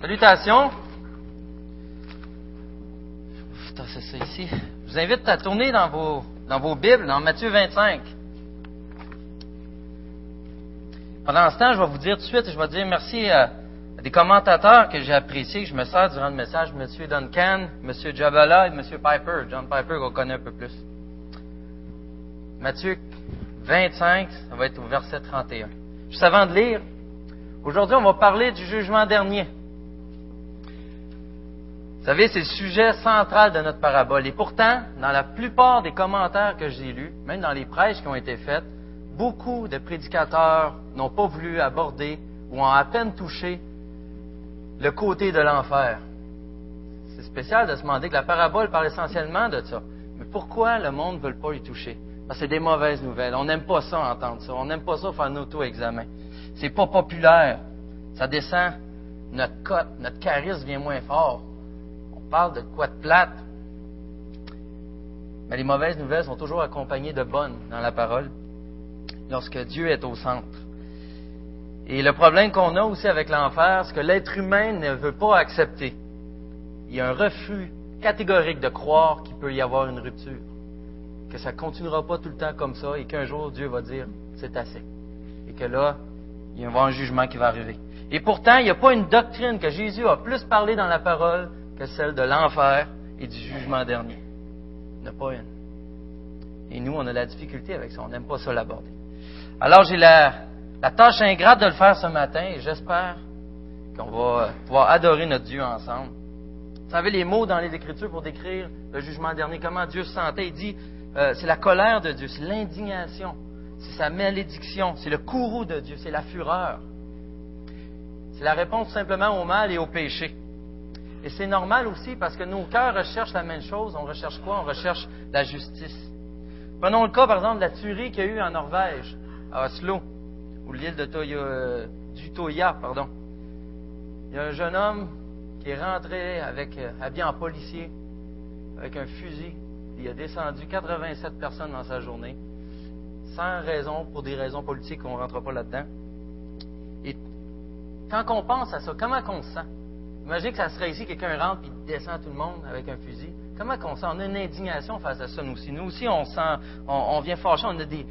Salutations. C'est ça ici. Je vous invite à tourner dans vos, dans vos Bibles, dans Matthieu 25. Pendant ce temps, je vais vous dire tout de suite, je vais dire merci à, des commentateurs que j'ai appréciés, que je me sers durant le message, M. Duncan, M. Jabala et M. Piper, John Piper, qu'on connaît un peu plus. Matthieu 25, ça va être au verset 31. Juste avant de lire, aujourd'hui, on va parler du jugement dernier. Vous savez, c'est le sujet central de notre parabole. Et pourtant, dans la plupart des commentaires que j'ai lus, même dans les prêches qui ont été faites, beaucoup de prédicateurs n'ont pas voulu aborder ou ont à peine touché le côté de l'enfer. C'est spécial de se demander que la parabole parle essentiellement de ça. Mais pourquoi le monde ne veut pas y toucher? Parce que c'est des mauvaises nouvelles. On n'aime pas ça entendre ça. On n'aime pas ça faire un auto-examen. C'est pas populaire. Ça descend. Notre cote, notre charisme vient moins fort parle de quoi de plate. Mais les mauvaises nouvelles sont toujours accompagnées de bonnes dans la parole, lorsque Dieu est au centre. Et le problème qu'on a aussi avec l'enfer, c'est que l'être humain ne veut pas accepter. Il y a un refus catégorique de croire qu'il peut y avoir une rupture, que ça ne continuera pas tout le temps comme ça et qu'un jour Dieu va dire c'est assez. Et que là, il y avoir un jugement qui va arriver. Et pourtant, il n'y a pas une doctrine que Jésus a plus parlé dans la parole que celle de l'enfer et du jugement dernier. Il n'y en a pas une. Et nous, on a la difficulté avec ça. On n'aime pas ça l'aborder. Alors, j'ai la, tâche ingrate de le faire ce matin et j'espère qu'on va pouvoir adorer notre Dieu ensemble. Vous savez, les mots dans les Écritures pour décrire le jugement dernier, comment Dieu se sentait, il dit, euh, c'est la colère de Dieu, c'est l'indignation, c'est sa malédiction, c'est le courroux de Dieu, c'est la fureur. C'est la réponse simplement au mal et au péché. Et c'est normal aussi parce que nos cœurs recherchent la même chose. On recherche quoi? On recherche la justice. Prenons le cas, par exemple, de la tuerie qu'il y a eu en Norvège, à Oslo, ou l'île de Toya, euh, du Toya, pardon. Il y a un jeune homme qui est rentré avec, euh, habillé en policier, avec un fusil. Il a descendu 87 personnes dans sa journée, sans raison, pour des raisons politiques, on ne rentre pas là-dedans. Et quand on pense à ça, comment on se sent? Imaginez que ça serait ici, quelqu'un rentre et descend tout le monde avec un fusil. Comment on sent? On a une indignation face à ça, nous aussi. Nous aussi, on, sent, on, vient fâcher, on a des,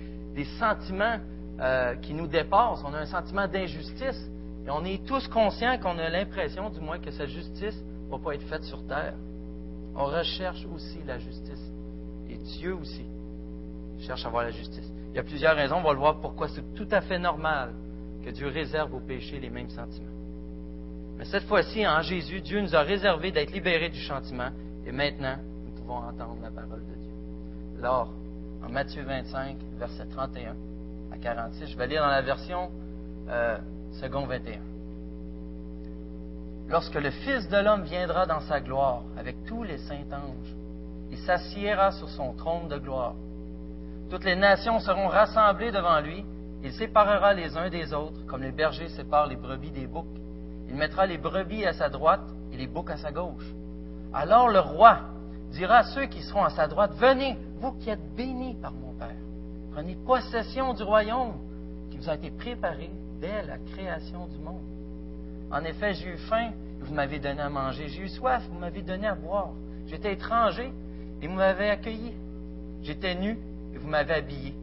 sentiments euh, qui nous dépassent. On a un sentiment d'injustice. Et on est tous conscients qu'on a l'impression, du moins, que cette justice ne va pas être faite sur terre. On recherche aussi la justice. Et Dieu aussi cherche à avoir la justice. Il y a plusieurs raisons, on va le voir pourquoi c'est tout à fait normal que Dieu réserve aux péchés les mêmes sentiments. Mais cette fois-ci, en Jésus, Dieu nous a réservé d'être libérés du châtiment et maintenant, nous pouvons entendre la parole de Dieu. Alors, en Matthieu 25, verset 31 à 46, je vais lire dans la version euh, second 21. Lorsque le Fils de l'homme viendra dans sa gloire avec tous les saints anges, il s'assiera sur son trône de gloire. Toutes les nations seront rassemblées devant lui. Il séparera les uns des autres, comme les bergers séparent les brebis des boucs il mettra les brebis à sa droite et les boucs à sa gauche. Alors le roi dira à ceux qui seront à sa droite, Venez, vous qui êtes bénis par mon Père, prenez possession du royaume qui vous a été préparé dès la création du monde. En effet, j'ai eu faim, et vous m'avez donné à manger. J'ai eu soif, vous m'avez donné à boire. J'étais étranger, et vous m'avez accueilli. J'étais nu, et vous m'avez habillé.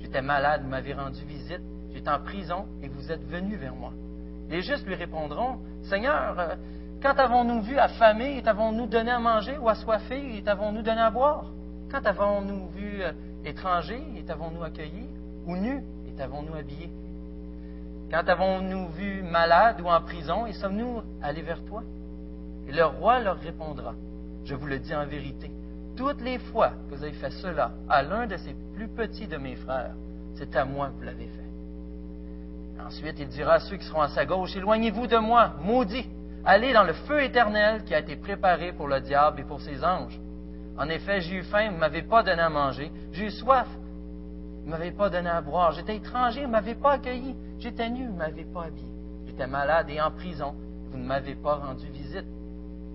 J'étais malade, vous m'avez rendu visite. J'étais en prison, et vous êtes venu vers moi. Les justes lui répondront, Seigneur, euh, quand avons-nous vu affamé et t'avons-nous donné à manger, ou assoiffé et t'avons-nous donné à boire? Quand avons-nous vu euh, étranger et t'avons-nous accueilli, ou nu et t'avons-nous habillé? Quand avons-nous vu malade ou en prison et sommes-nous allés vers toi? Et le roi leur répondra, Je vous le dis en vérité, toutes les fois que vous avez fait cela à l'un de ces plus petits de mes frères, c'est à moi que vous l'avez fait. Ensuite, il dira à ceux qui seront à sa gauche, Éloignez-vous de moi, maudits, allez dans le feu éternel qui a été préparé pour le diable et pour ses anges. En effet, j'ai eu faim, vous ne m'avez pas donné à manger. J'ai eu soif, vous ne m'avez pas donné à boire. J'étais étranger, vous ne m'avez pas accueilli. J'étais nu, vous ne m'avez pas habillé. J'étais malade et en prison, vous ne m'avez pas rendu visite.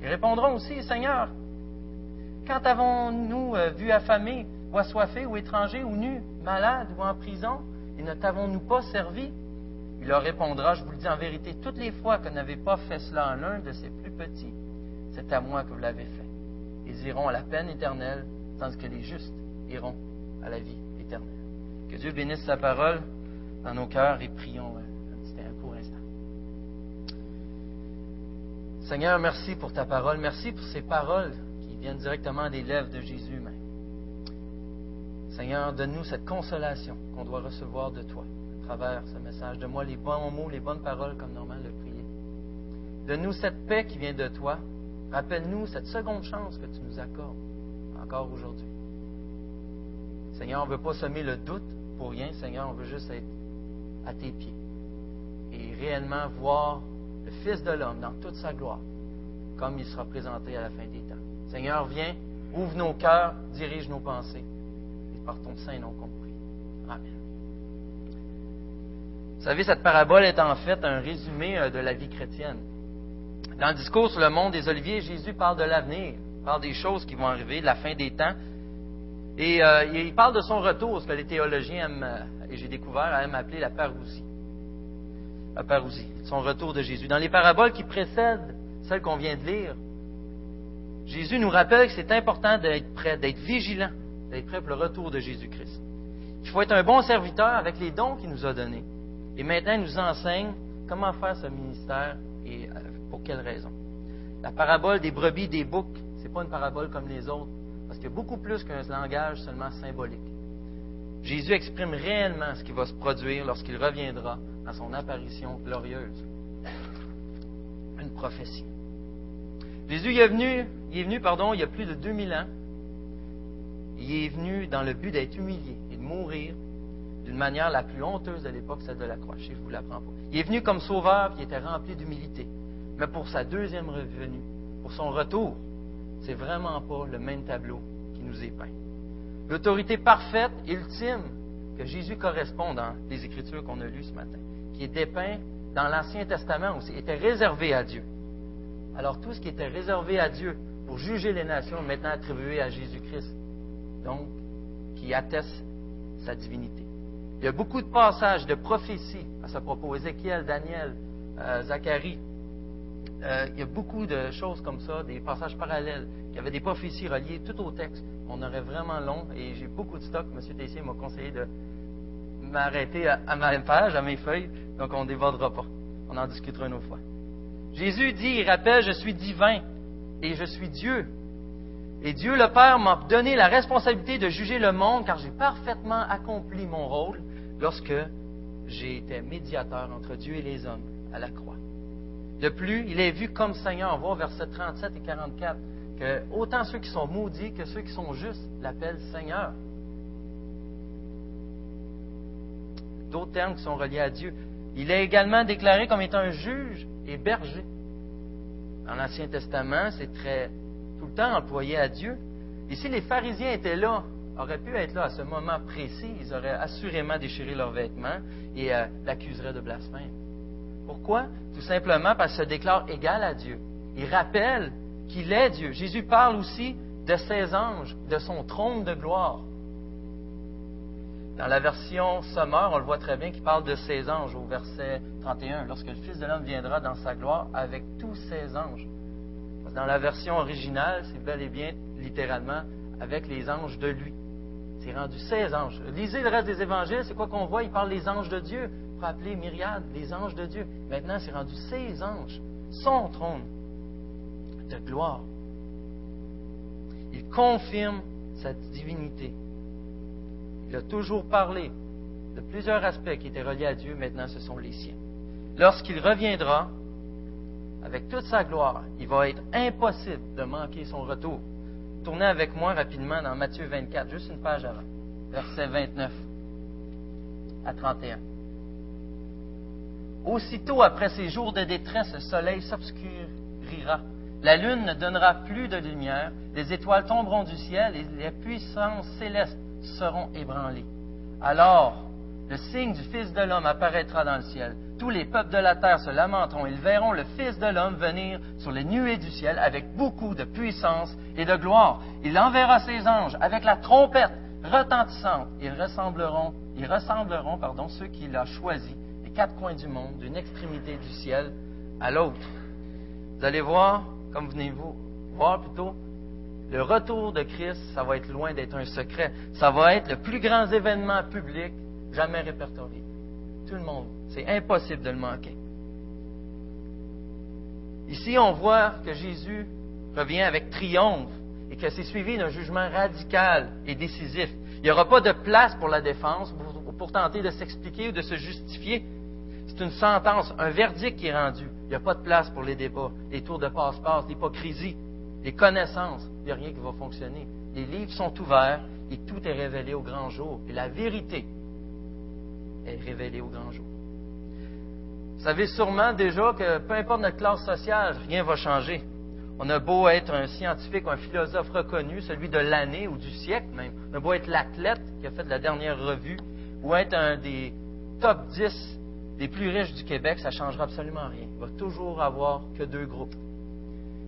Ils répondront aussi, Seigneur, quand avons-nous euh, vu affamé, ou assoiffé, ou étranger, ou nu, malade, ou en prison, et ne t'avons-nous pas servi? Il leur répondra, je vous le dis en vérité, toutes les fois que vous n'avez pas fait cela en l'un de ces plus petits, c'est à moi que vous l'avez fait. Ils iront à la peine éternelle, tandis que les justes iront à la vie éternelle. Que Dieu bénisse sa parole dans nos cœurs et prions un, un court instant. Seigneur, merci pour ta parole. Merci pour ces paroles qui viennent directement des lèvres de Jésus même. Seigneur, donne-nous cette consolation qu'on doit recevoir de toi à travers ce message. Donne-moi les bons mots, les bonnes paroles comme normal le prier. Donne-nous cette paix qui vient de toi. Rappelle-nous cette seconde chance que tu nous accordes encore aujourd'hui. Seigneur, on ne veut pas semer le doute pour rien. Seigneur, on veut juste être à tes pieds et réellement voir le Fils de l'homme dans toute sa gloire, comme il sera présenté à la fin des temps. Seigneur, viens, ouvre nos cœurs, dirige nos pensées, et par ton saint nom compris. Amen. Vous savez, cette parabole est en fait un résumé euh, de la vie chrétienne. Dans le discours sur le monde des Oliviers, Jésus parle de l'avenir, parle des choses qui vont arriver, de la fin des temps. Et euh, il parle de son retour, ce que les théologiens aiment, euh, et j'ai découvert, aiment appeler la parousie à Parousie, son retour de Jésus. Dans les paraboles qui précèdent celles qu'on vient de lire, Jésus nous rappelle que c'est important d'être prêt, d'être vigilant, d'être prêt pour le retour de Jésus-Christ. Il faut être un bon serviteur avec les dons qu'il nous a donnés. Et maintenant, il nous enseigne comment faire ce ministère et euh, pour quelles raisons. La parabole des brebis des boucs, ce n'est pas une parabole comme les autres, parce qu'il y a beaucoup plus qu'un langage seulement symbolique. Jésus exprime réellement ce qui va se produire lorsqu'il reviendra à son apparition glorieuse. Une prophétie. Jésus est venu, il est venu pardon, il y a plus de 2000 ans. Il est venu dans le but d'être humilié et de mourir d'une manière la plus honteuse de l'époque, celle de la croix. Je ne vous l'apprends pas. Il est venu comme sauveur qui était rempli d'humilité. Mais pour sa deuxième revenue, pour son retour, c'est vraiment pas le même tableau qui nous est peint. L'autorité parfaite, ultime, que Jésus correspond dans les Écritures qu'on a lues ce matin, qui est dépeint dans l'Ancien Testament aussi, était réservé à Dieu. Alors tout ce qui était réservé à Dieu pour juger les nations est maintenant attribué à Jésus-Christ, donc qui atteste sa divinité. Il y a beaucoup de passages de prophéties à ce propos, Ézéchiel, Daniel, euh, Zacharie. Euh, il y a beaucoup de choses comme ça, des passages parallèles, qui avaient des prophéties reliées tout au texte. On aurait vraiment long et j'ai beaucoup de stock. M. Tessier m'a conseillé de m'arrêter à, ma page, à mes feuilles, donc on ne débordera pas. On en discutera une autre fois. Jésus dit, il rappelle, je suis divin et je suis Dieu. Et Dieu le Père m'a donné la responsabilité de juger le monde car j'ai parfaitement accompli mon rôle lorsque j'ai été médiateur entre Dieu et les hommes à la croix. De plus, il est vu comme Seigneur. On voit versets 37 et 44 que autant ceux qui sont maudits que ceux qui sont justes l'appellent Seigneur. d'autres termes qui sont reliés à Dieu. Il est également déclaré comme étant un juge et berger. Dans l'Ancien Testament, c'est très tout le temps employé à Dieu. Et si les pharisiens étaient là, auraient pu être là à ce moment précis, ils auraient assurément déchiré leurs vêtements et euh, l'accuseraient de blasphème. Pourquoi? Tout simplement parce qu'il se déclare égal à Dieu. Il rappelle qu'il est Dieu. Jésus parle aussi de ses anges, de son trône de gloire. Dans la version Sommeur, on le voit très bien, qui parle de ses anges au verset 31, lorsque le Fils de l'homme viendra dans sa gloire avec tous ses anges. Dans la version originale, c'est bel et bien littéralement avec les anges de lui. C'est rendu ses anges. Lisez le reste des évangiles, c'est quoi qu'on voit? Il parle des anges de Dieu, pour appeler myriade, les anges de Dieu. Maintenant, c'est rendu ses anges, son trône de gloire. Il confirme sa divinité. Il a toujours parlé de plusieurs aspects qui étaient reliés à Dieu, maintenant ce sont les siens. Lorsqu'il reviendra, avec toute sa gloire, il va être impossible de manquer son retour. Tournez avec moi rapidement dans Matthieu 24, juste une page avant, verset 29 à 31. Aussitôt après ces jours de détresse, le soleil s'obscurira. La lune ne donnera plus de lumière, les étoiles tomberont du ciel et les puissances célestes seront ébranlés. Alors, le signe du Fils de l'homme apparaîtra dans le ciel. Tous les peuples de la terre se lamenteront. Ils verront le Fils de l'homme venir sur les nuées du ciel avec beaucoup de puissance et de gloire. Il enverra ses anges avec la trompette retentissante. Ils ressembleront, ils ressembleront pardon, ceux qu'il a choisis et quatre coins du monde, d'une extrémité du ciel à l'autre. Vous allez voir, comme venez-vous voir plutôt, le retour de Christ, ça va être loin d'être un secret. Ça va être le plus grand événement public jamais répertorié. Le monde. C'est impossible de le manquer. Ici, on voit que Jésus revient avec triomphe et que c'est suivi d'un jugement radical et décisif. Il n'y aura pas de place pour la défense pour, tenter de s'expliquer ou de se justifier. C'est une sentence, un verdict qui est rendu. Il n'y a pas de place pour les débats, les tours de passe-passe, l'hypocrisie, les connaissances. Il n'y a rien qui va fonctionner. Les livres sont ouverts et tout est révélé au grand jour. Et la vérité est révélée au grand jour. Vous savez sûrement déjà que peu importe notre classe sociale, rien ne va changer. On a beau être un scientifique ou un philosophe reconnu, celui de l'année ou du siècle même. On a beau être l'athlète qui a fait la dernière revue ou être un des top 10 des plus riches du Québec, ça ne changera absolument rien. Il va toujours avoir que deux groupes.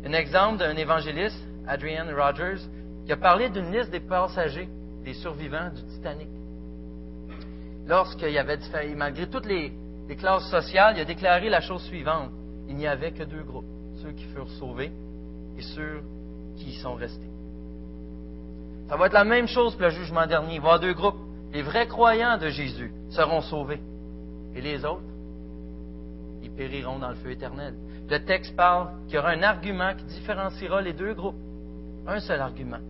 Un exemple d'un évangéliste, Adrian Rogers, qui a parlé d'une liste des passagers, des survivants du Titanic. Lorsqu'il y avait, malgré toutes les, les classes sociales, il a déclaré la chose suivante. Il n'y avait que deux groupes, ceux qui furent sauvés et ceux qui y sont restés. Ça va être la même chose pour le jugement dernier. Il va y avoir deux groupes. Les vrais croyants de Jésus seront sauvés. Et les autres, ils périront dans le feu éternel. Le texte parle qu'il y aura un argument qui différenciera les deux groupes. Un seul argument.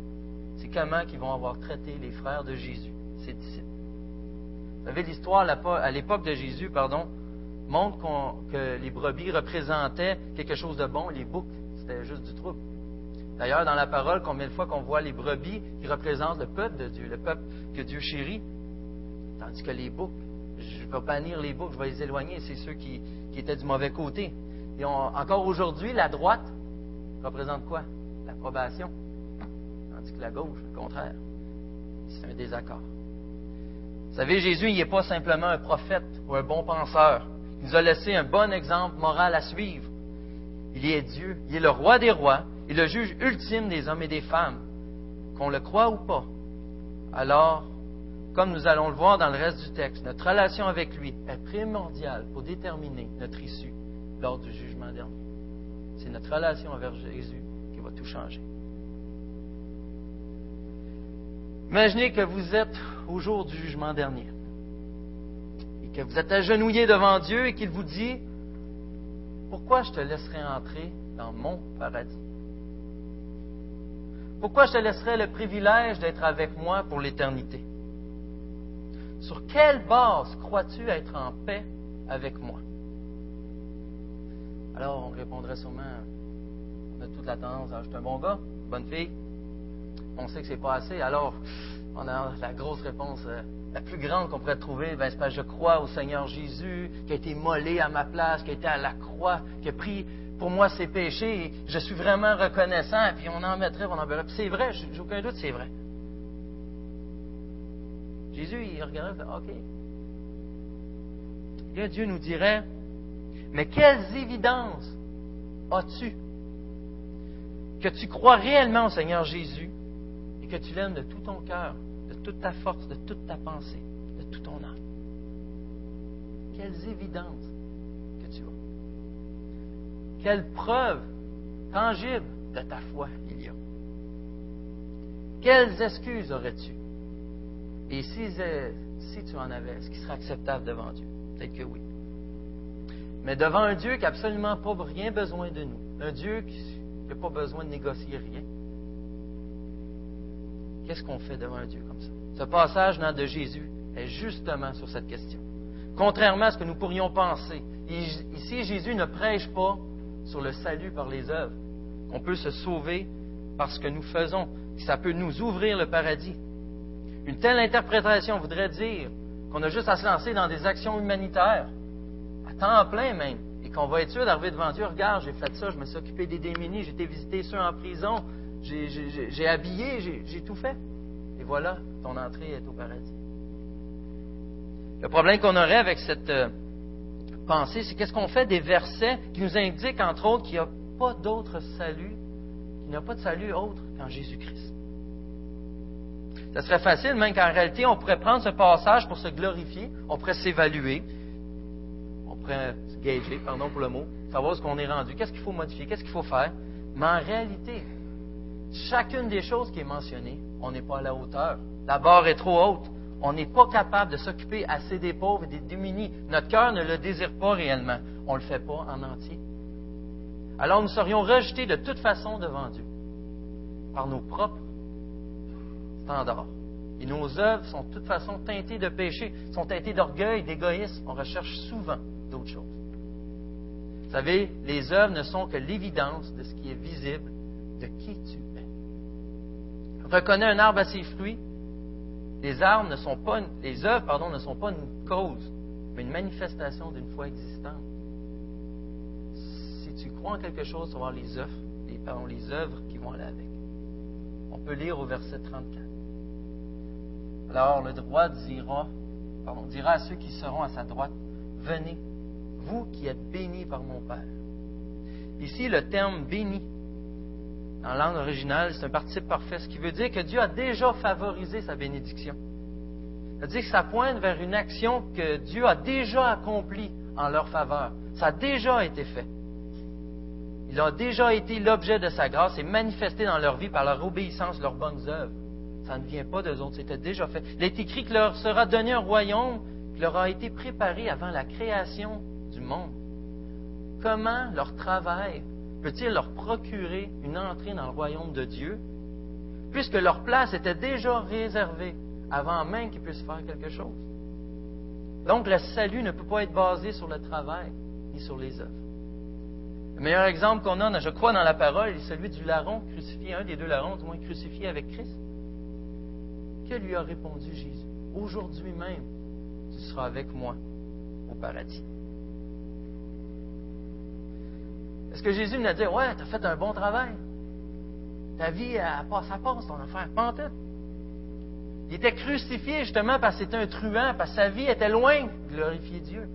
C'est comment ils vont avoir traité les frères de Jésus, ses disciples. Vous savez, l'histoire à l'époque de Jésus, pardon, montre que les brebis représentaient quelque chose de bon, les boucs, c'était juste du trouble. D'ailleurs, dans la parole, combien de fois qu'on voit les brebis qui représentent le peuple de Dieu, le peuple que Dieu chérit, tandis que les boucs, je ne vais pas bannir les boucs, je vais les éloigner, c'est ceux qui, étaient du mauvais côté. Et encore aujourd'hui, la droite représente quoi? L'approbation, tandis que la gauche, le contraire, c'est un désaccord. Vous savez, Jésus, il n'est pas simplement un prophète ou un bon penseur. Il nous a laissé un bon exemple moral à suivre. Il est Dieu, il est le roi des rois, et le juge ultime des hommes et des femmes. Qu'on le croit ou pas. Alors, comme nous allons le voir dans le reste du texte, notre relation avec lui est primordiale pour déterminer notre issue lors du jugement dernier. C'est notre relation avec Jésus qui va tout changer. Imaginez que vous êtes au jour du jugement dernier et que vous êtes agenouillé devant Dieu et qu'il vous dit, pourquoi je te laisserai entrer dans mon paradis? Pourquoi je te laisserai le privilège d'être avec moi pour l'éternité? Sur quelle base crois-tu être en paix avec moi? Alors, on répondrait sûrement, on a toute la tendance à un bon gars, bonne fille, on sait que c'est pas assez. Alors, on a la grosse réponse, euh, la plus grande qu'on pourrait trouver, ben, c'est je crois au Seigneur Jésus, qui a été mollé à ma place, qui a été à la croix, qui a pris pour moi ses péchés. Je suis vraiment reconnaissant. Et puis on en mettrait, on en verrait. C'est vrai, j'ai aucun doute, c'est vrai. Jésus, il regardait, OK. Là, Dieu nous dirait, mais quelles évidences as-tu que tu crois réellement au Seigneur Jésus? Que tu l'aimes de tout ton cœur, de toute ta force, de toute ta pensée, de tout ton âme. Quelles évidences que tu as. Quelle preuve tangible de ta foi il y a. Quelles excuses aurais-tu? Et si, si tu en avais, est-ce qu'il serait acceptable devant Dieu? Peut-être que oui. Mais devant un Dieu qui n'a absolument pas rien besoin de nous, un Dieu qui n'a pas besoin de négocier rien, Qu'est-ce qu'on fait devant un Dieu comme ça? Ce passage de Jésus est justement sur cette question. Contrairement à ce que nous pourrions penser, ici Jésus ne prêche pas sur le salut par les œuvres, qu'on peut se sauver par ce que nous faisons, ça peut nous ouvrir le paradis. Une telle interprétation voudrait dire qu'on a juste à se lancer dans des actions humanitaires, à temps plein même, et qu'on va être sûr d'arriver devant Dieu. Regarde, j'ai fait ça, je me suis occupé des démunis, j'ai été visiter ceux en prison, j'ai habillé, j'ai tout fait. Et voilà, ton entrée est au paradis. Le problème qu'on aurait avec cette euh, pensée, c'est qu'est-ce qu'on fait des versets qui nous indiquent, entre autres, qu'il n'y a pas d'autre salut, qu'il n'y a pas de salut autre qu'en Jésus-Christ. Ça serait facile, même qu'en réalité, on pourrait prendre ce passage pour se glorifier, on pourrait s'évaluer. pourrait se gager, pardon pour le mot, savoir ce qu'on est rendu, qu'est-ce qu'il faut modifier, qu'est-ce qu'il faut faire. Mais en réalité, chacune des choses qui est mentionnée, on n'est pas à la hauteur. La barre est trop haute. On n'est pas capable de s'occuper assez des pauvres et des démunis. Notre cœur ne le désire pas réellement. On ne le fait pas en entier. Alors nous serions rejetés de toute façon devant Dieu par nos propres standards. Et nos œuvres sont de toute façon teintées de péché, sont teintées d'orgueil, d'égoïsme. On recherche souvent d'autres choses. Vous savez, les œuvres ne sont que l'évidence de ce qui est visible, de qui tu es. Reconnais un arbre à ses fruits. Les arbres ne sont pas, les œuvres, pardon, ne sont pas une cause, mais une manifestation d'une foi existante. Si tu crois en quelque chose, tu vas voir les œuvres, pardon, les œuvres qui vont aller avec. On peut lire au verset 34. Alors le droit dira, pardon, dira à ceux qui seront à sa droite, venez, vous qui êtes bénis par mon Père. Ici, le terme béni, en langue originale, c'est un participe parfait, ce qui veut dire que Dieu a déjà favorisé sa bénédiction. C'est-à-dire que ça pointe vers une action que Dieu a déjà accomplie en leur faveur. Ça a déjà été fait. Il a déjà été l'objet de sa grâce et manifesté dans leur vie par leur obéissance, leurs bonnes œuvres. Ça ne vient pas d'eux autres, c'était déjà fait. Il est écrit que leur sera donné un royaume qui leur a été préparé avant la création du monde. Comment leur travail peut-il leur procurer une entrée dans le royaume de Dieu, puisque leur place était déjà réservée avant même qu'ils puissent faire quelque chose? Donc le salut ne peut pas être basé sur le travail ni sur les œuvres. Le meilleur exemple qu'on a, je crois, dans la parole est celui du larron crucifié, un des deux larrons, du moins crucifié avec Christ. Que lui a répondu Jésus? Aujourd'hui même, tu seras avec moi au paradis. Est-ce que Jésus a dit Ouais, tu as fait un bon travail Ta vie, elle passe, ça passe ton affaire. Pas Il était crucifié justement parce que c'était un truand, parce que sa vie était loin de glorifier Dieu.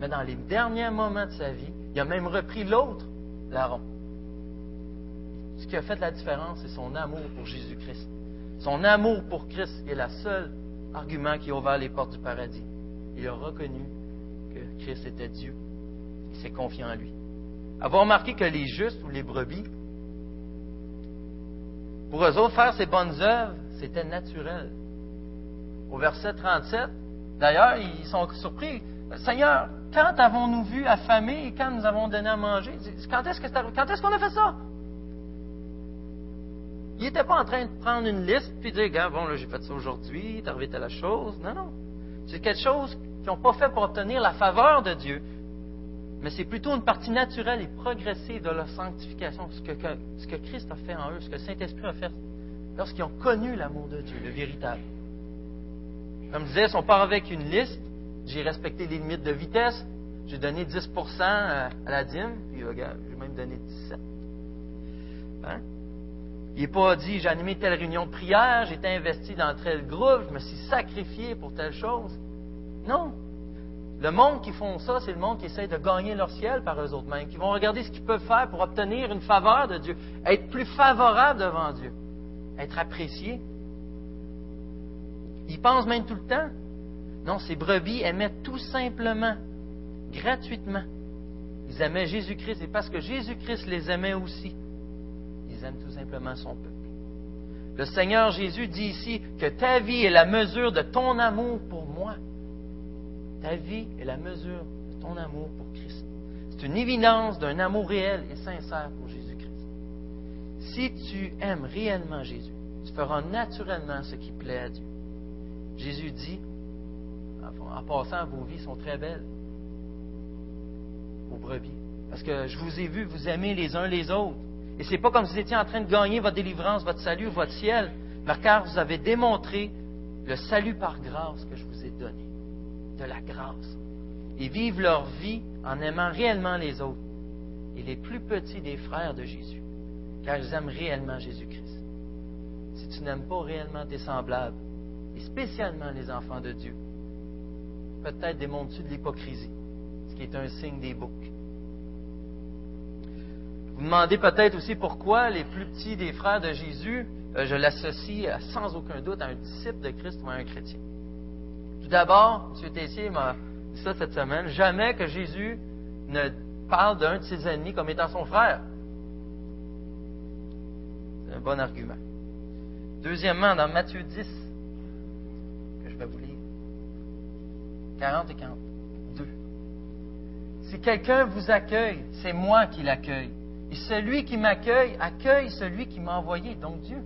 Mais dans les derniers moments de sa vie, il a même repris l'autre larron. Ce qui a fait la différence, c'est son amour pour Jésus-Christ. Son amour pour Christ est le seul argument qui a ouvert les portes du paradis. Il a reconnu que Christ était Dieu. Il s'est confié en lui. Avoir remarqué que les justes ou les brebis, pour eux autres, faire ces bonnes œuvres, c'était naturel. Au verset 37, d'ailleurs, ils sont surpris. Seigneur, quand avons-nous vu affamés et quand nous avons donné à manger? Quand est-ce qu'on a fait ça? Il n'était pas en train de prendre une liste puis dire, bon, là, j'ai fait ça aujourd'hui, t'es arrivé la chose. Non, non. C'est quelque chose qu'ils n'ont pas fait pour obtenir la faveur de Dieu, mais c'est plutôt une partie naturelle et progressive de leur sanctification, ce que, Christ a fait en eux, ce que le Saint-Esprit a fait lorsqu'ils ont connu l'amour de Dieu, le véritable. Comme je disais, si on part avec une liste, j'ai respecté les limites de vitesse, j'ai donné 10% à la dîme, puis regarde, j'ai même donné 17. Hein? Il n'est pas dit, j'ai animé telle réunion de prière, j'ai été investi dans tel groupe, je me suis sacrifié pour telle chose. Non. Le monde qui font ça, c'est le monde qui essaie de gagner leur ciel par eux autres mêmes, qui vont regarder ce qu'ils peuvent faire pour obtenir une faveur de Dieu, être plus favorable devant Dieu, être apprécié. Ils pensent même tout le temps. Non, ces brebis aimaient tout simplement, gratuitement. Ils aimaient Jésus-Christ et parce que Jésus-Christ les aimait aussi, aime tout simplement son peuple. Le Seigneur Jésus dit ici que ta vie est la mesure de ton amour pour moi. Ta vie est la mesure de ton amour pour Christ. C'est une évidence d'un amour réel et sincère pour Jésus-Christ. Si tu aimes réellement Jésus, tu feras naturellement ce qui plaît à Dieu. Jésus dit, en passant, vos vies sont très belles, vos brebis. Parce que je vous ai vu vous aimer les uns les autres. Et ce n'est pas comme si vous étiez en train de gagner votre délivrance, votre salut, votre ciel, mais car vous avez démontré le salut par grâce que je vous ai donné. De la grâce. Et vivent leur vie en aimant réellement les autres. Et les plus petits des frères de Jésus. Car ils aiment réellement Jésus-Christ. Si tu n'aimes pas réellement tes semblables, et spécialement les enfants de Dieu, peut-être démontres-tu de l'hypocrisie, ce qui est un signe des boucs. Vous demandez peut-être aussi pourquoi les plus petits des frères de Jésus, euh, je l'associe sans aucun doute à un disciple de Christ ou à un chrétien. D'abord, M. Tessier m'a ça cette semaine, jamais que Jésus ne parle d'un de ses ennemis comme étant son frère. C'est un bon argument. Deuxièmement, dans Matthieu 10, que je vais vous lire, 40 et 42. Si quelqu'un vous accueille, c'est moi qui l'accueille. Et celui qui m'accueille accueille celui qui m'a envoyé, donc Dieu.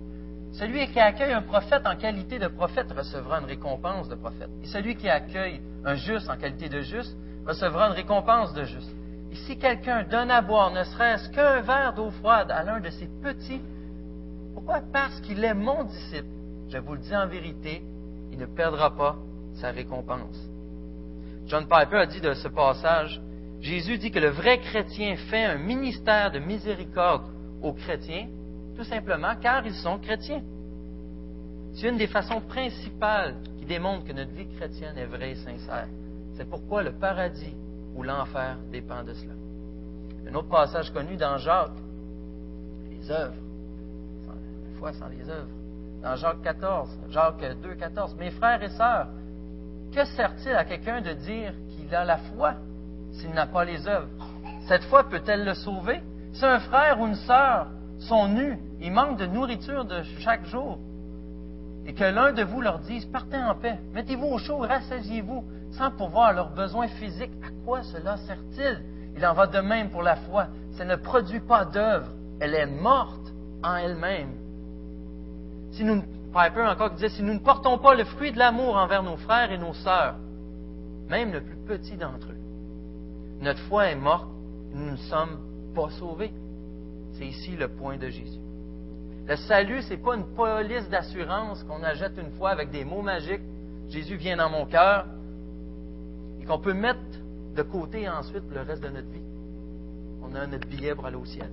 Celui qui accueille un prophète en qualité de prophète recevra une récompense de prophète. Et celui qui accueille un juste en qualité de juste recevra une récompense de juste. Et si quelqu'un donne à boire ne serait-ce qu'un verre d'eau froide à l'un de ses petits, pourquoi? Parce qu'il est mon disciple. Je vous le dis en vérité, il ne perdra pas sa récompense. John Piper a dit de ce passage, Jésus dit que le vrai chrétien fait un ministère de miséricorde aux chrétiens, tout simplement car ils sont chrétiens. C'est une des façons principales qui démontre que notre vie chrétienne est vraie et sincère. C'est pourquoi le paradis ou l'enfer dépend de cela. Un autre passage connu dans Jacques, les œuvres, une fois sans les œuvres. Dans Jacques 14, Jacques 2, 14, mes frères et sœurs, que sert-il à quelqu'un de dire qu'il a la foi s'il n'a pas les œuvres? Cette foi peut-elle le sauver? Si un frère ou une sœur sont nus, ils manquent de nourriture de chaque jour, et que l'un de vous leur dise, partez en paix, mettez-vous au chaud, rassasiez-vous, sans pouvoir leurs besoins physiques, à quoi cela sert-il? Il en va de même pour la foi. Ça ne produit pas d'œuvre. Elle est morte en elle-même. Si nous, Piper encore disait, si nous ne portons pas le fruit de l'amour envers nos frères et nos sœurs, même le plus petit d'entre eux, notre foi est morte, nous ne sommes pas sauvés. C'est ici le point de Jésus. Le salut, ce n'est pas une police d'assurance qu'on achète une fois avec des mots magiques. Jésus vient dans mon cœur et qu'on peut mettre de côté ensuite le reste de notre vie. On a notre billet pour aller au ciel.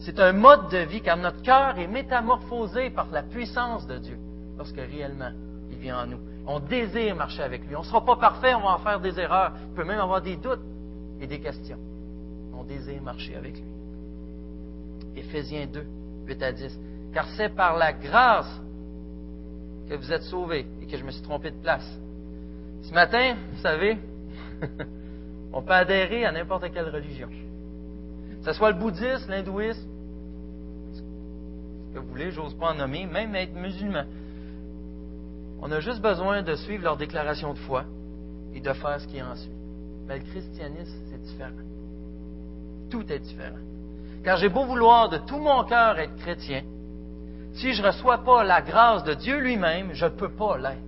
C'est un mode de vie car notre cœur est métamorphosé par la puissance de Dieu lorsque réellement il vient en nous. On désire marcher avec lui. On ne sera pas parfait, on va en faire des erreurs. On peut même avoir des doutes et des questions. On désire marcher avec lui. Éphésiens 2, 8 à 10. Car c'est par la grâce que vous êtes sauvés et que je me suis trompé de place. Ce matin, vous savez, on peut adhérer à n'importe quelle religion que ce soit le bouddhisme, l'hindouisme, ce que vous voulez, j'ose pas en nommer, même être musulman. On a juste besoin de suivre leur déclaration de foi et de faire ce qui en suit. Mais le christianisme, c'est différent. Tout est différent. Car j'ai beau vouloir de tout mon cœur être chrétien, si je ne reçois pas la grâce de Dieu lui-même, je ne peux pas l'être.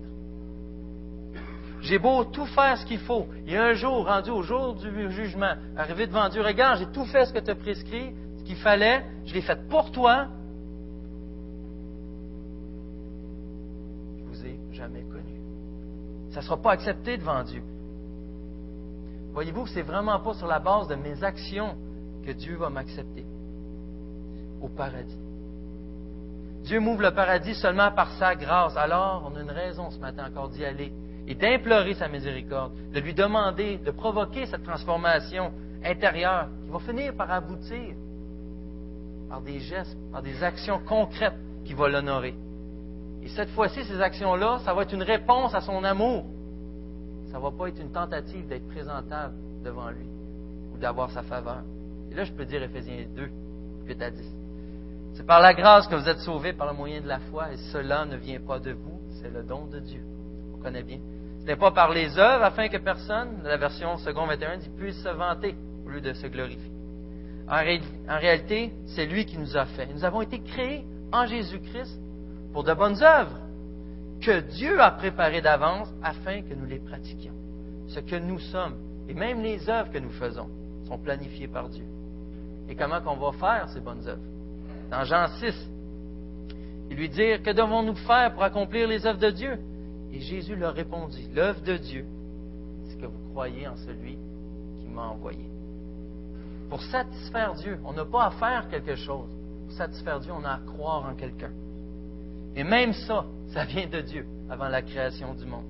J'ai beau tout faire ce qu'il faut. A un jour, rendu au jour du jugement, arrivé devant Dieu, regarde, j'ai tout fait ce que tu as prescrit, ce qu'il fallait, je l'ai fait pour toi. Je vous ai jamais connu. Ça ne sera pas accepté devant Dieu. Voyez-vous que ce n'est vraiment pas sur la base de mes actions que Dieu va m'accepter au paradis. Dieu m'ouvre le paradis seulement par sa grâce. Alors, on a une raison ce matin encore d'y aller et d'implorer sa miséricorde, de lui demander, de provoquer cette transformation intérieure qui va finir par aboutir par des gestes, par des actions concrètes qui vont l'honorer. Et cette fois-ci, ces actions-là, ça va être une réponse à son amour. Ça ne va pas être une tentative d'être présentable devant lui ou d'avoir sa faveur. Et là, je peux dire Ephésiens 2, 8 à 10. C'est par la grâce que vous êtes sauvés par le moyen de la foi, et cela ne vient pas de vous, c'est le don de Dieu. On connaît bien. Ce n'est pas par les œuvres afin que personne, la version second 21 dit, puisse se vanter au lieu de se glorifier. En, réalité, c'est lui qui nous a fait. Nous avons été créés en Jésus-Christ pour de bonnes œuvres que Dieu a préparées d'avance afin que nous les pratiquions. Ce que nous sommes et même les œuvres que nous faisons sont planifiées par Dieu. Et comment qu'on va faire ces bonnes œuvres? Dans Jean 6, il lui dit Que devons-nous faire pour accomplir les œuvres de Dieu? Et Jésus leur répondit, l'œuvre de Dieu, c'est que vous croyez en celui qui m'a envoyé. Pour satisfaire Dieu, on n'a pas à faire quelque chose. Pour satisfaire Dieu, on a à croire en quelqu'un. Et même ça, ça vient de Dieu avant la création du monde.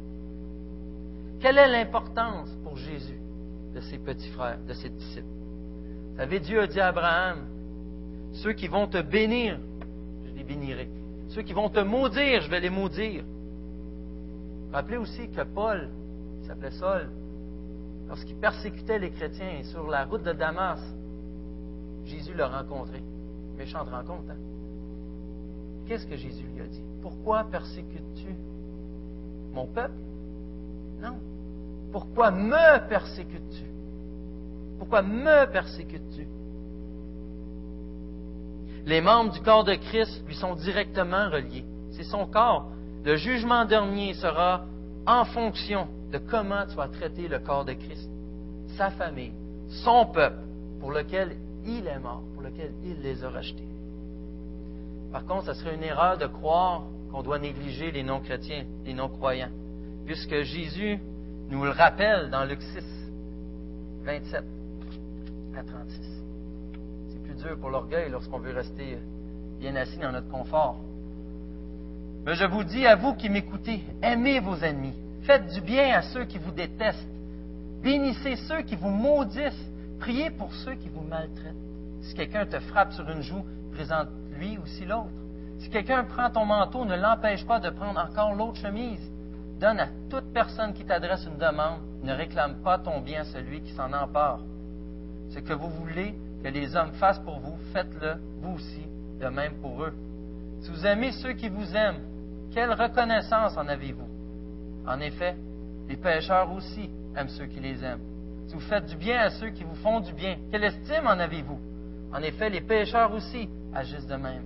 Quelle est l'importance pour Jésus de ses petits frères, de ses disciples? Vous Dieu a dit à Abraham, ceux qui vont te bénir, je les bénirai. Ceux qui vont te maudire, je vais les maudire. Rappelez aussi que Paul, qui s'appelait Saul, lorsqu'il persécutait les chrétiens sur la route de Damas, Jésus l'a rencontré. Méchante rencontre, hein? Qu'est-ce que Jésus lui a dit? Pourquoi persécutes-tu mon peuple? Non. Pourquoi me persécutes-tu? Pourquoi me persécutes-tu? Les membres du corps de Christ lui sont directement reliés. C'est son corps. Le jugement dernier sera en fonction de comment tu vas traiter le corps de Christ, sa famille, son peuple, pour lequel il est mort, pour lequel il les a rachetés. Par contre, ce serait une erreur de croire qu'on doit négliger les non-chrétiens, les non-croyants, puisque Jésus nous le rappelle dans Luc 6, 27 à 36. C'est plus dur pour l'orgueil lorsqu'on veut rester bien assis dans notre confort. Mais je vous dis à vous qui m'écoutez, aimez vos ennemis, faites du bien à ceux qui vous détestent, bénissez ceux qui vous maudissent, priez pour ceux qui vous maltraitent. Si quelqu'un te frappe sur une joue, présente-lui aussi l'autre. Si quelqu'un prend ton manteau, ne l'empêche pas de prendre encore l'autre chemise. Donne à toute personne qui t'adresse une demande. Ne réclame pas ton bien à celui qui s'en empare. Ce que vous voulez que les hommes fassent pour vous, faites-le vous aussi, de même pour eux. Si vous aimez ceux qui vous aiment, quelle reconnaissance en avez-vous? En effet, les pécheurs aussi aiment ceux qui les aiment. Si vous faites du bien à ceux qui vous font du bien, quelle estime en avez-vous? En effet, les pécheurs aussi agissent de même.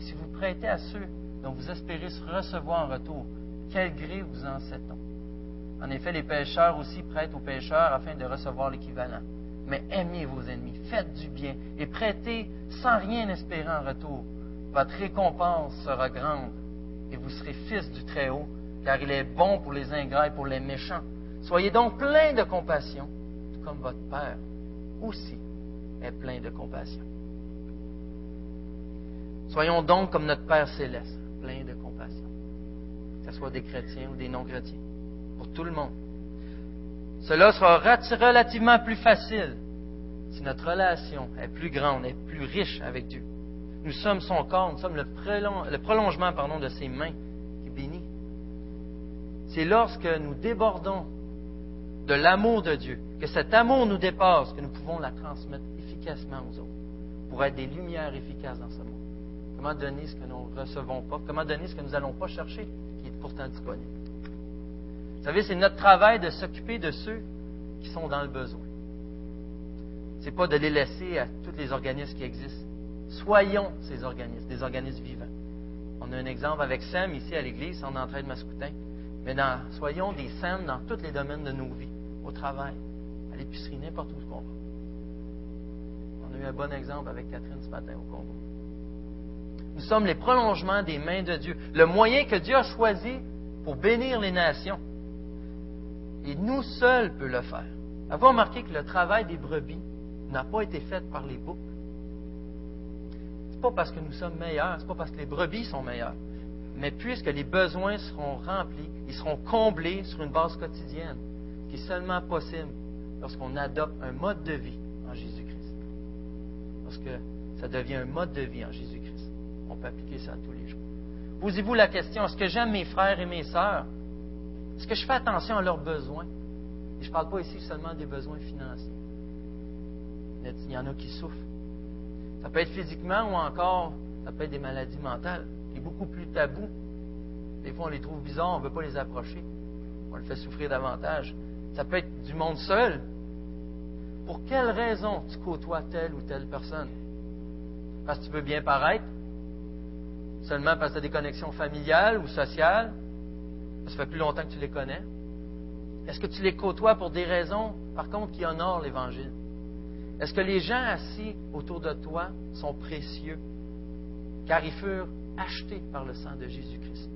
si vous prêtez à ceux dont vous espérez recevoir en retour, quel gré vous en sait-on? En effet, les pécheurs aussi prêtent aux pécheurs afin de recevoir l'équivalent. Mais aimez vos ennemis, faites du bien et prêtez sans rien espérer en retour. Votre récompense sera grande et vous serez fils du Très-Haut, car il est bon pour les ingrats et pour les méchants. Soyez donc pleins de compassion, tout comme votre Père aussi est plein de compassion. Soyons donc comme notre Père céleste, plein de compassion que ce soit des chrétiens ou des non-chrétiens, pour tout le monde. Cela sera relativement plus facile si notre relation est plus grande, est plus riche avec Dieu. Nous sommes son corps, nous sommes le, prolongement pardon, de ses mains qui bénit. C'est lorsque nous débordons de l'amour de Dieu, que cet amour nous dépasse, que nous pouvons la transmettre efficacement aux autres, pour être des lumières efficaces dans ce monde. Comment donner ce que nous ne recevons pas? Comment donner ce que nous n'allons pas chercher? pourtant disponible? Savez, c'est notre travail de s'occuper de ceux qui sont dans le besoin. Ce n'est pas de les laisser à tous les organismes qui existent. Soyons ces organismes, des organismes vivants. On a un exemple avec Sam ici à l'église, en entrée de Mascoutin. Mais soyons des Sam dans tous les domaines de nos vies, au travail, à l'épicerie, n'importe où qu'on va. On a eu un bon exemple avec Catherine ce matin au Congo. Nous sommes les prolongements des mains de Dieu, le moyen que Dieu a choisi pour bénir les nations. Et nous seuls peut le faire. Avez-vous remarqué que le travail des brebis n'a pas été fait par les boucs? Ce n'est pas parce que nous sommes meilleurs, ce n'est pas parce que les brebis sont meilleurs, mais puisque les besoins seront remplis, ils seront comblés sur une base quotidienne, qui est seulement possible lorsqu'on adopte un mode de vie en Jésus-Christ. Lorsque ça devient un mode de vie en Jésus-Christ on peut appliquer ça tous les jours. Posez-vous la question, est-ce que j'aime mes frères et mes sœurs? Est-ce que je fais attention à leurs besoins? Et je ne parle pas ici seulement des besoins financiers. Il y en a qui souffrent. Ça peut être physiquement ou encore, ça peut être des maladies mentales, qui est beaucoup plus tabou. Des fois, on les trouve bizarres, on ne veut pas les approcher. On le fait souffrir davantage. Ça peut être du monde seul. Pour quelle raison tu côtoies telle ou telle personne? Parce que tu veux bien paraître, Seulement parce que tu as des connexions familiales ou sociales. Ça fait plus longtemps que tu les connais. Est-ce que tu les côtoies pour des raisons, par contre, qui honorent l'Évangile? Est-ce que les gens assis autour de toi sont précieux, car ils furent achetés par le sang de Jésus-Christ?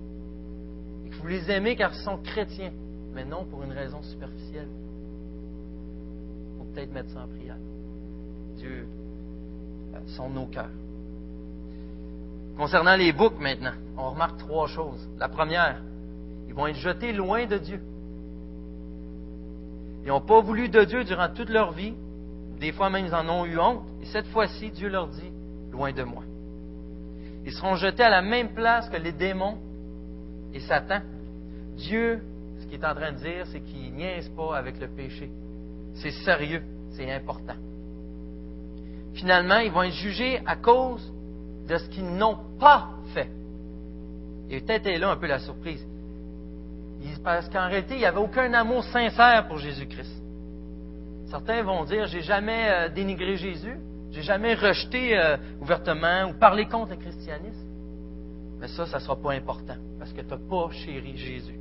Et que vous les aimez car ils sont chrétiens, mais non pour une raison superficielle. Il faut peut-être mettre ça en prière. Dieu euh, son nos cœurs. Concernant les boucs maintenant, on remarque trois choses. La première, ils vont être jetés loin de Dieu. Ils n'ont pas voulu de Dieu durant toute leur vie. Des fois même, ils en ont eu honte. Et cette fois-ci, Dieu leur dit, loin de moi. Ils seront jetés à la même place que les démons et Satan. Dieu, ce qu'il est en train de dire, c'est qu'il niaise pas avec le péché. C'est sérieux, c'est important. Finalement, ils vont être jugés à cause de ce qu'ils n'ont pas fait. Et peut-être est là un peu la surprise. Parce qu'en réalité, il n'y avait aucun amour sincère pour Jésus-Christ. Certains vont dire, j'ai jamais euh, dénigré Jésus, j'ai jamais rejeté euh, ouvertement ou parlé contre le christianisme. Mais ça, ça ne sera pas important, parce que tu n'as pas chéri Jésus.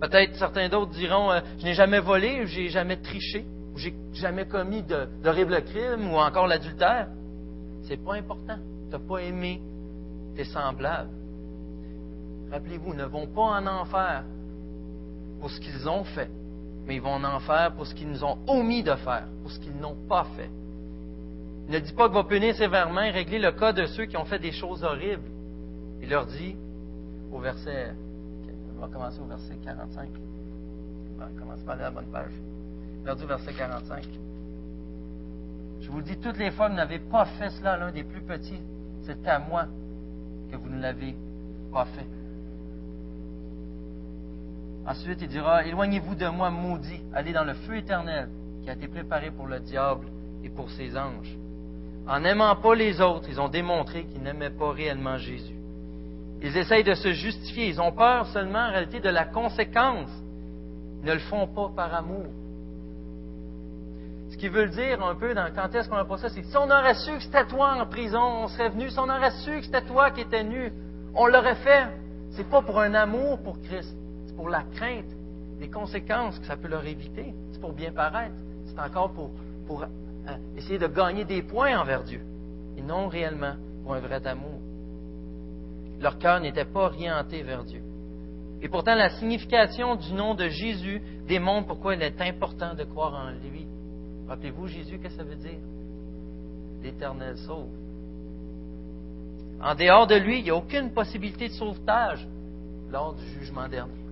Peut-être certains d'autres diront, euh, je n'ai jamais volé, je n'ai jamais triché, ou j'ai jamais commis d'horribles crimes, ou encore l'adultère. C'est pas important. Tu n'as pas aimé tes semblables. Rappelez-vous, ne vont pas en enfer pour ce qu'ils ont fait, mais ils vont en enfer pour ce qu'ils nous ont omis de faire, pour ce qu'ils n'ont pas fait. Il ne dit pas qu'il va punir sévèrement et régler le cas de ceux qui ont fait des choses horribles. Il leur dit, au verset, on va commencer au verset 45. On va commencer par la bonne page. Il leur dit au verset 45. Je vous dis, toutes les fois que vous n'avez pas fait cela à l'un des plus petits, c'est à moi que vous ne l'avez pas fait. Ensuite, il dira, Éloignez-vous de moi, maudit, allez dans le feu éternel qui a été préparé pour le diable et pour ses anges. En n'aimant pas les autres, ils ont démontré qu'ils n'aimaient pas réellement Jésus. Ils essayent de se justifier. Ils ont peur seulement en réalité de la conséquence. Ils ne le font pas par amour. Ce qui veut dire un peu dans quand est-ce qu'on n'a pas c'est si on aurait su que c'était toi en prison, on serait venu. Si on aurait su que c'était toi qui étais nu, on l'aurait fait. C'est pas pour un amour pour Christ, pour la crainte des conséquences que ça peut leur éviter. C'est pour bien paraître. C'est encore pour, euh, essayer de gagner des points envers Dieu, et non réellement pour un vrai amour. Leur cœur n'était pas orienté vers Dieu. Et pourtant, la signification du nom de Jésus démontre pourquoi il est important de croire en lui. Rappelez-vous, Jésus, qu'est-ce que ça veut dire? L'Éternel sauve. En dehors de lui, il n'y a aucune possibilité de sauvetage lors du jugement dernier.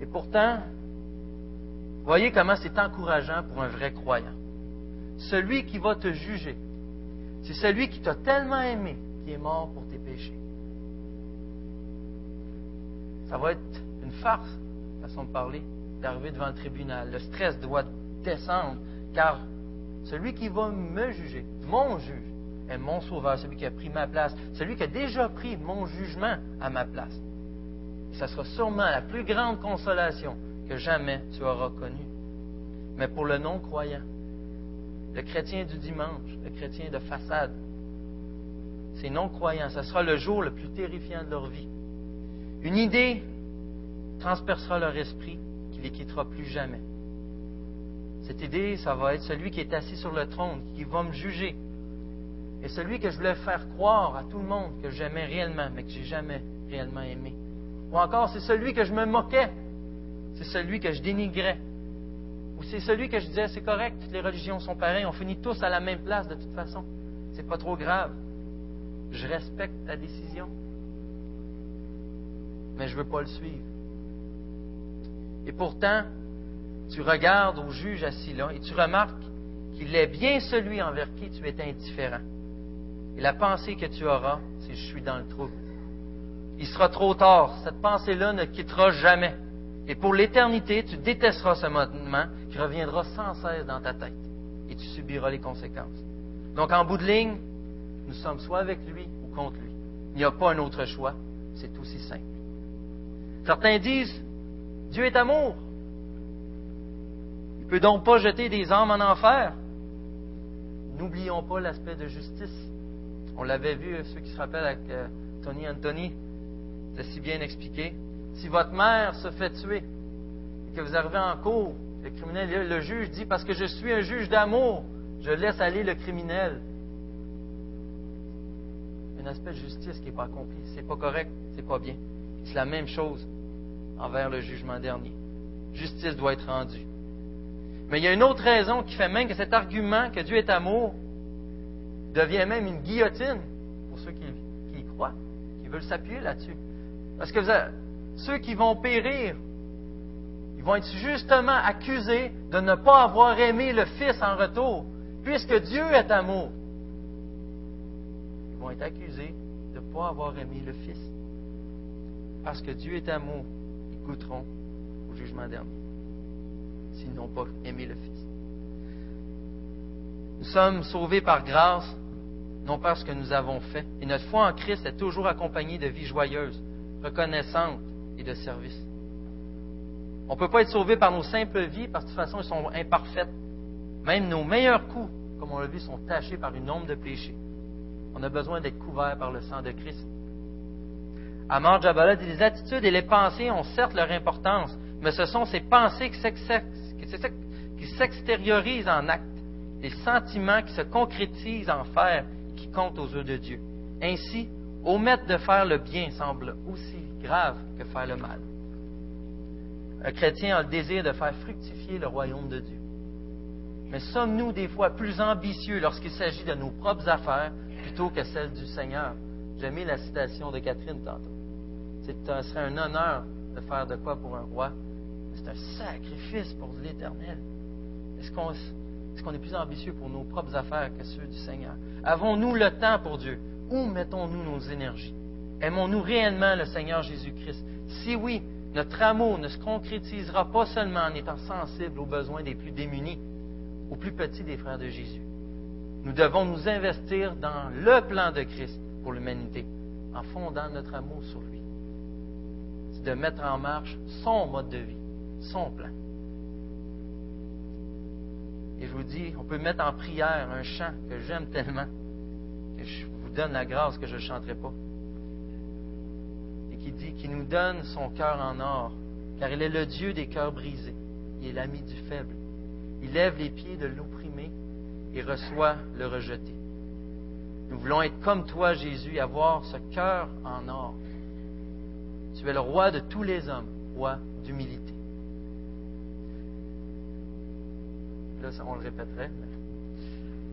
Et pourtant, Voyez comment c'est encourageant pour un vrai croyant. Celui qui va te juger, c'est celui qui t'a tellement aimé, qui est mort pour tes péchés. Ça va être une farce, façon de parler, d'arriver devant le tribunal. Le stress doit descendre, car celui qui va me juger, mon juge, est mon sauveur, celui qui a pris ma place, celui qui a déjà pris mon jugement à ma place. Ça sera sûrement la plus grande consolation que jamais tu auras connu. Mais pour le non-croyant, le chrétien du dimanche, le chrétien de façade, ces non-croyants, ce sera le jour le plus terrifiant de leur vie. Une idée transpercera leur esprit qui les quittera plus jamais. Cette idée, ça va être celui qui est assis sur le trône, qui va me juger. Et celui que je voulais faire croire à tout le monde que j'aimais réellement, mais que j'ai jamais réellement aimé. Ou encore, c'est celui que je me moquais c'est celui que je dénigrais. Ou c'est celui que je disais, c'est correct, toutes les religions sont pareilles, on finit tous à la même place de toute façon. C'est pas trop grave. Je respecte ta décision. Mais je ne veux pas le suivre. Et pourtant, tu regardes au juge assis là et tu remarques qu'il est bien celui envers qui tu es indifférent. Et la pensée que tu auras, c'est je suis dans le trouble. Il sera trop tard. Cette pensée-là ne quittera jamais. Et pour l'éternité, tu détesteras ce moment qui reviendra sans cesse dans ta tête. Et tu subiras les conséquences. Donc, en bout de ligne, nous sommes soit avec lui ou contre lui. Il n'y a pas un autre choix. C'est aussi simple. Certains disent, Dieu est amour. Il ne peut donc pas jeter des âmes en enfer. N'oublions pas l'aspect de justice. On l'avait vu, ceux qui se rappellent avec euh, Tony Anthony, si bien expliqué. Si votre mère se fait tuer et que vous arrivez en cours, le criminel, le juge dit parce que je suis un juge d'amour, je laisse aller le criminel. Un aspect de justice qui n'est pas accompli. C'est pas correct, c'est pas bien. C'est la même chose envers le jugement dernier. Justice doit être rendue. Mais il y a une autre raison qui fait même que cet argument que Dieu est amour devient même une guillotine pour ceux qui y croient, qui veulent s'appuyer là-dessus. Parce que vous ceux qui vont périr, ils vont être justement accusés de ne pas avoir aimé le Fils en retour, puisque Dieu est amour. Ils vont être accusés de ne pas avoir aimé le Fils. Parce que Dieu est amour, ils goûteront au jugement dernier. s'ils n'ont pas aimé le Fils. Nous sommes sauvés par grâce, non par ce que nous avons fait. Et notre foi en Christ est toujours accompagnée de vie joyeuse, reconnaissante et de service. On ne peut pas être sauvé par nos simples vies parce que de toute façon, elles sont imparfaites. Même nos meilleurs coups, comme on l'a vu, sont tachés par une ombre de péché. On a besoin d'être couverts par le sang de Christ. Amar Jabala dit les attitudes et les pensées ont certes leur importance, mais ce sont ces pensées qui s'extériorisent en actes, des sentiments qui se concrétisent en faire qui comptent aux yeux de Dieu. Ainsi, omettre de faire le bien semble aussi grave que faire le mal. Un chrétien a le désir de faire fructifier le royaume de Dieu. Mais sommes-nous des fois plus ambitieux lorsqu'il s'agit de nos propres affaires plutôt que celles du Seigneur? J'ai mis la citation de Catherine tantôt. Ce serait un honneur de faire de quoi pour un roi. C'est un sacrifice pour l'Éternel. Est-ce qu'on est plus ambitieux pour nos propres affaires que ceux du Seigneur? Avons-nous le temps pour Dieu? Où mettons-nous nos énergies? Aimons-nous réellement le Seigneur Jésus-Christ? Si oui, notre amour ne se concrétisera pas seulement en étant sensible aux besoins des plus démunis, aux plus petits des frères de Jésus. Nous devons nous investir dans le plan de Christ pour l'humanité, en fondant notre amour sur lui. C'est de mettre en marche son mode de vie, son plan. Et je vous dis, on peut mettre en prière un chant que j'aime tellement donne la grâce que je ne chanterai pas qui dit qu'il nous donne son cœur en or, car il est le Dieu des cœurs brisés. Il est l'ami du faible. Il lève les pieds de l'opprimé et reçoit le rejeté. Nous voulons être comme toi, Jésus, avoir ce cœur en or. Tu es le roi de tous les hommes, roi d'humilité. Là, on le répéterait.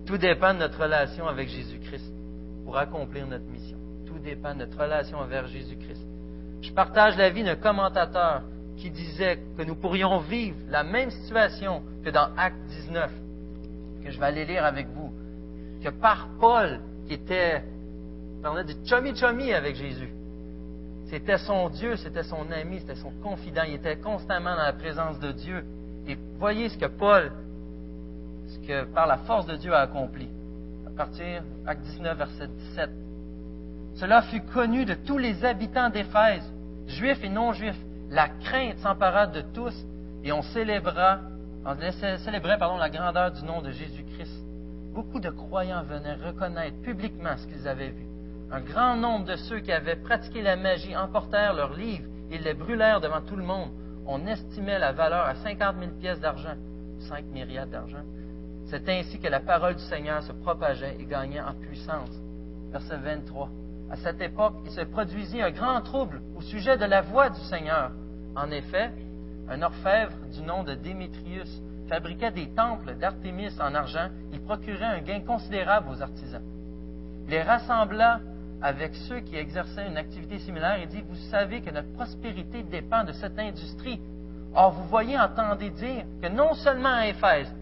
Tout dépend de notre relation avec Jésus-Christ pour accomplir notre mission. Tout dépend de notre relation envers Jésus-Christ. Je partage l'avis d'un commentateur qui disait que nous pourrions vivre la même situation que dans Acte 19, que je vais aller lire avec vous, que par Paul, qui était, parlait de chummy-chummy avec Jésus. C'était son Dieu, c'était son ami, c'était son confident. Il était constamment dans la présence de Dieu. Et voyez ce que Paul, ce que par la force de Dieu a accompli. Partir, Acte 19, verset 17. Cela fut connu de tous les habitants d'Éphèse juifs et non-juifs, la crainte s'empara de tous et on célébra, on célébrait pardon, la grandeur du nom de Jésus-Christ. Beaucoup de croyants venaient reconnaître publiquement ce qu'ils avaient vu. Un grand nombre de ceux qui avaient pratiqué la magie emportèrent leurs livres et les brûlèrent devant tout le monde. On estimait la valeur à 50 000 pièces d'argent, 5 myriades d'argent. C'est ainsi que la parole du Seigneur se propageait et gagnait en puissance. Verset 23. À cette époque, il se produisit un grand trouble au sujet de la voix du Seigneur. En effet, un orfèvre du nom de Démétrius fabriquait des temples d'Artémis en argent. Il procurait un gain considérable aux artisans. Il les rassembla avec ceux qui exerçaient une activité similaire et dit, vous savez que notre prospérité dépend de cette industrie. Or, vous voyez, entendez dire que non seulement à Éphèse,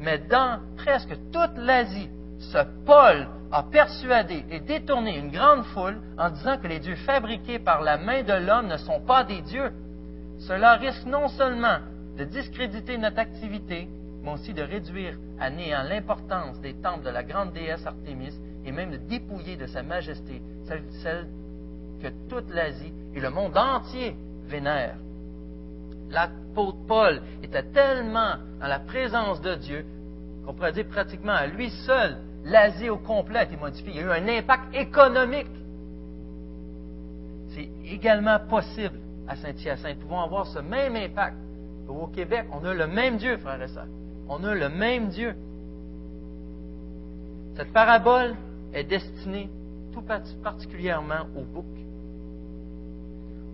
mais dans presque toute l'Asie, ce Paul a persuadé et détourné une grande foule en disant que les dieux fabriqués par la main de l'homme ne sont pas des dieux. Cela risque non seulement de discréditer notre activité, mais aussi de réduire à néant l'importance des temples de la grande déesse Artémis et même de dépouiller de sa majesté celle, celle que toute l'Asie et le monde entier vénèrent. L'apôtre Paul était tellement dans la présence de Dieu qu'on pourrait dire pratiquement à lui seul, l'Asie au complet a été modifiée. Il y a eu un impact économique. C'est également possible à Saint-Hyacinthe. Nous pouvons avoir ce même impact. Au Québec, on a le même Dieu, frères et sœurs. On a le même Dieu. Cette parabole est destinée tout particulièrement au bouc.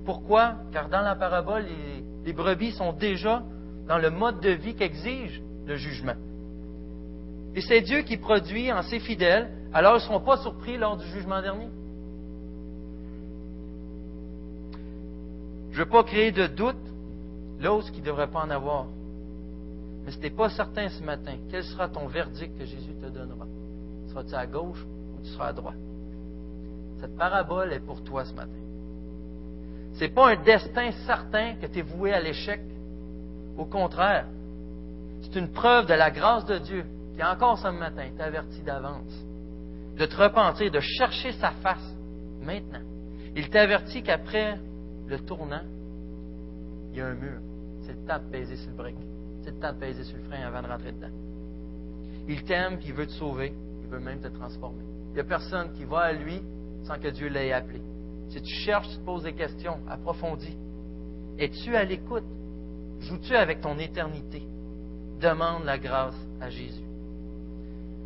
Pourquoi? Car dans la parabole, les, les brebis sont déjà dans le mode de vie qu'exige le jugement. Et c'est Dieu qui produit en ses fidèles, alors ils ne seront pas surpris lors du jugement dernier. Je ne veux pas créer de doute là où ne devrait pas en avoir. Mais si tu n'es pas certain ce matin, quel sera ton verdict que Jésus te donnera? Seras-tu à gauche ou tu seras à droite? Cette parabole est pour toi ce matin. Ce n'est pas un destin certain que tu es voué à l'échec. Au contraire, C'est une preuve de la grâce de Dieu qui, encore ce matin, t'avertit d'avance de te repentir, de chercher sa face maintenant. Il t'avertit qu'après le tournant, il y a un mur. C'est le temps de peser sur le brick. C'est le temps de peser sur le frein avant de rentrer dedans. Il t'aime, il veut te sauver. Il veut même te transformer. Il n'y a personne qui va à lui sans que Dieu l'ait appelé. Si tu cherches, tu te poses des questions, approfondis. Es-tu à l'écoute? Joues-tu avec ton éternité? Demande la grâce à Jésus.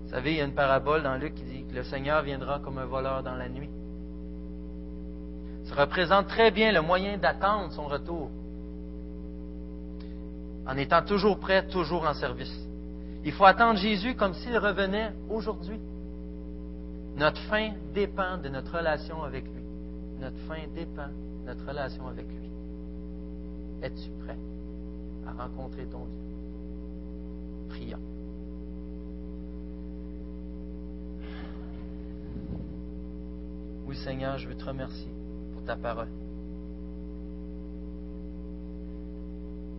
Vous savez, il y a une parabole dans Luc qui dit que le Seigneur viendra comme un voleur dans la nuit. Ça représente très bien le moyen d'attendre son retour en étant toujours prêt, toujours en service. Il faut attendre Jésus comme s'il revenait aujourd'hui. Notre fin dépend de notre relation avec lui. Notre fin dépend de notre relation avec lui. Es-tu prêt à rencontrer ton Dieu? Prions. Oui, Seigneur, je veux te remercier pour ta parole.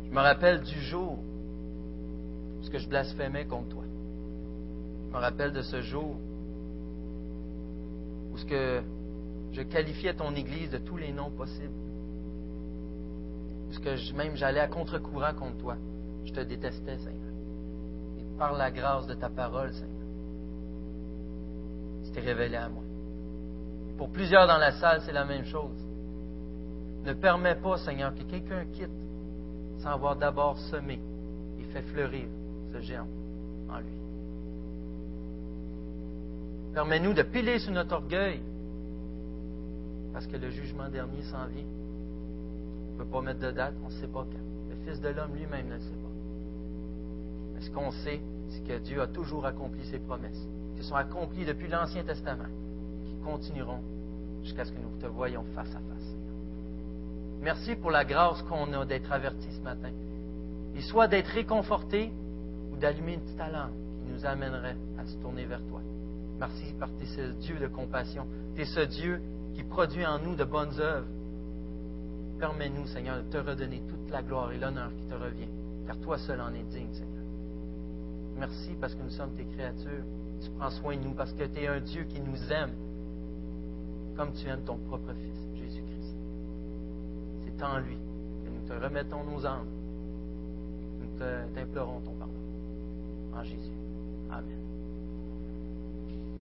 Je me rappelle du jour où je blasphémais contre toi. Je me rappelle de ce jour où ce que je qualifiais ton Église de tous les noms possibles. Où ce que même j'allais à contre-courant contre toi. Je te détestais, Seigneur. Et par la grâce de ta parole, Seigneur, t'es révélé à moi. Pour plusieurs dans la salle, c'est la même chose. Ne permets pas, Seigneur, que quelqu'un quitte sans avoir d'abord semé et fait fleurir ce géant en lui. Permets-nous de piler sur notre orgueil, parce que le jugement dernier s'en vient. On ne peut pas mettre de date, on ne sait pas quand. Le Fils de l'homme lui-même ne le sait pas. Mais ce qu'on sait, c'est que Dieu a toujours accompli ses promesses, qui sont accomplies depuis l'Ancien Testament, qui continueront jusqu'à ce que nous te voyions face à face. Merci pour la grâce qu'on a d'être avertis ce matin. Et soit d'être réconfortés ou d'allumer une petite lampe qui nous amènerait à se tourner vers toi. Merci parce que tu Dieu de compassion. Tu es ce Dieu qui produit en nous de bonnes œuvres. Permets-nous, Seigneur, de te redonner toute la gloire et l'honneur qui te revient, car toi seul en es digne, Seigneur. Merci parce que nous sommes tes créatures. Tu prends soin de nous parce que tu es un Dieu qui nous aime comme tu aimes ton propre Fils, Jésus-Christ. C'est en lui que nous te remettons nos âmes. Nous t'implorons ton pardon. En Jésus. Amen.